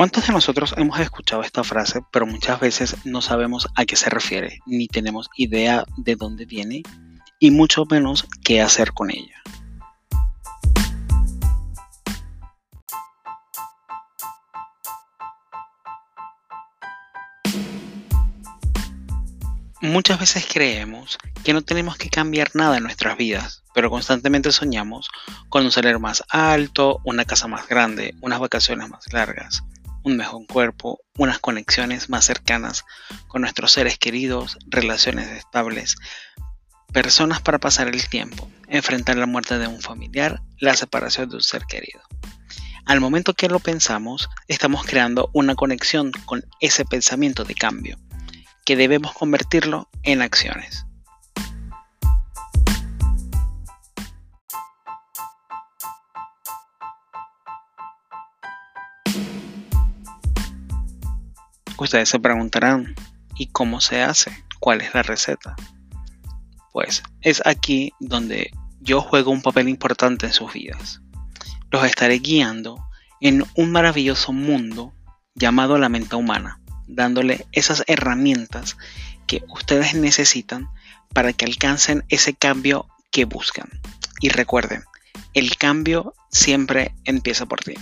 ¿Cuántos de nosotros hemos escuchado esta frase, pero muchas veces no sabemos a qué se refiere, ni tenemos idea de dónde viene, y mucho menos qué hacer con ella? Muchas veces creemos que no tenemos que cambiar nada en nuestras vidas, pero constantemente soñamos con un salario más alto, una casa más grande, unas vacaciones más largas, un mejor cuerpo, unas conexiones más cercanas con nuestros seres queridos, relaciones estables, personas para pasar el tiempo, enfrentar la muerte de un familiar, la separación de un ser querido. Al momento que lo pensamos, estamos creando una conexión con ese pensamiento de cambio que debemos convertirlo en acciones. Ustedes se preguntarán, ¿y cómo se hace? ¿Cuál es la receta? Pues es aquí donde yo juego un papel importante en sus vidas. Los estaré guiando en un maravilloso mundo llamado la mente humana dándole esas herramientas que ustedes necesitan para que alcancen ese cambio que buscan. Y recuerden, el cambio siempre empieza por ti.